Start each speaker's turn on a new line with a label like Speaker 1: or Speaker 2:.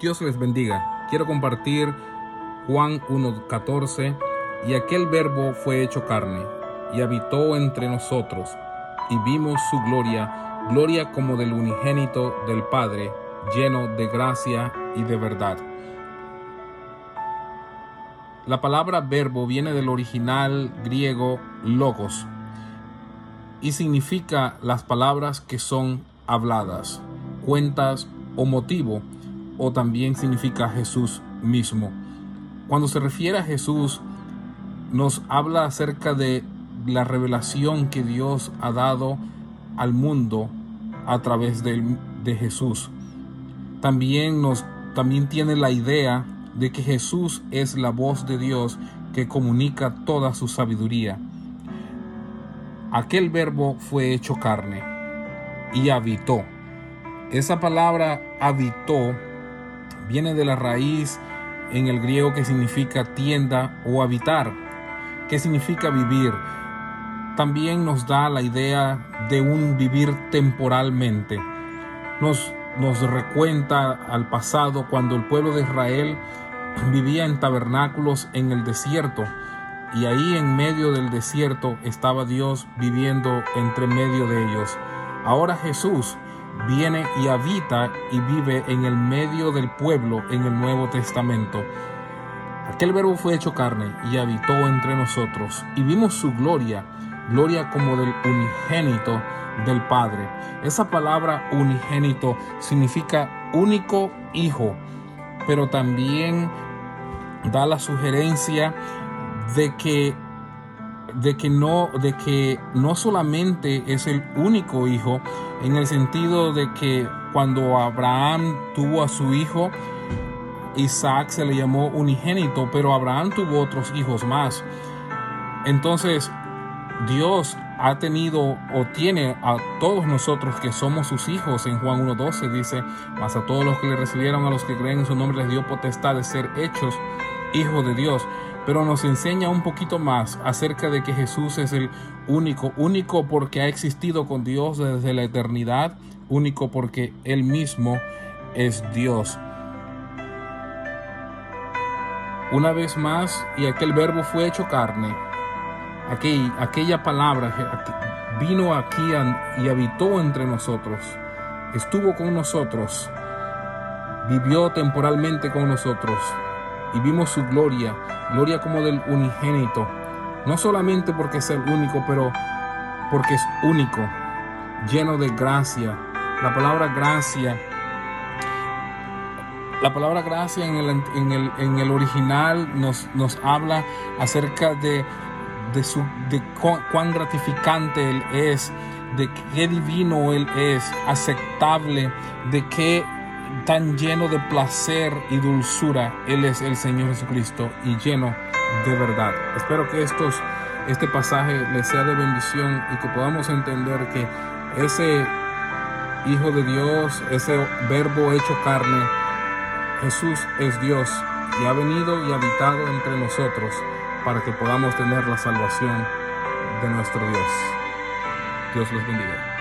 Speaker 1: Dios les bendiga. Quiero compartir Juan 1.14 y aquel verbo fue hecho carne y habitó entre nosotros y vimos su gloria, gloria como del unigénito del Padre, lleno de gracia y de verdad. La palabra verbo viene del original griego logos y significa las palabras que son habladas, cuentas o motivo, o también significa Jesús mismo. Cuando se refiere a Jesús, nos habla acerca de la revelación que Dios ha dado al mundo a través de, Jesús. También nos también tiene la idea de que Jesús es la voz de Dios que comunica toda su sabiduría. Aquel verbo fue hecho carne y habitó. Esa palabra habitó viene de la raíz en el griego que significa tienda o habitar, que significa vivir. También nos da la idea de un vivir temporalmente. Nos, nos recuenta al pasado cuando el pueblo de Israel vivía en tabernáculos en el desierto y ahí en medio del desierto estaba Dios viviendo entre medio de ellos. Ahora Jesús viene y habita y vive en el medio del pueblo en el Nuevo Testamento. Aquel verbo fue hecho carne y habitó entre nosotros y vimos su gloria, gloria como del unigénito del Padre. Esa palabra unigénito significa único hijo, pero también da la sugerencia de que de que no de que no solamente es el único hijo en el sentido de que cuando Abraham tuvo a su hijo Isaac se le llamó unigénito, pero Abraham tuvo otros hijos más. Entonces, Dios ha tenido o tiene a todos nosotros que somos sus hijos. En Juan 1.12 dice, mas a todos los que le recibieron, a los que creen en su nombre, les dio potestad de ser hechos hijos de Dios. Pero nos enseña un poquito más acerca de que Jesús es el único, único porque ha existido con Dios desde la eternidad, único porque Él mismo es Dios. Una vez más, y aquel verbo fue hecho carne. Aquel, aquella palabra vino aquí y habitó entre nosotros. Estuvo con nosotros. Vivió temporalmente con nosotros. Y vimos su gloria, gloria como del unigénito. No solamente porque es el único, pero porque es único, lleno de gracia. La palabra gracia la palabra gracia en el, en el, en el original nos, nos, habla acerca de, de, su, de cuán gratificante Él es, de qué divino Él es, aceptable, de qué tan lleno de placer y dulzura Él es el Señor Jesucristo y lleno de verdad. Espero que estos, este pasaje les sea de bendición y que podamos entender que ese Hijo de Dios, ese verbo hecho carne, Jesús es Dios y ha venido y habitado entre nosotros para que podamos tener la salvación de nuestro Dios. Dios los bendiga.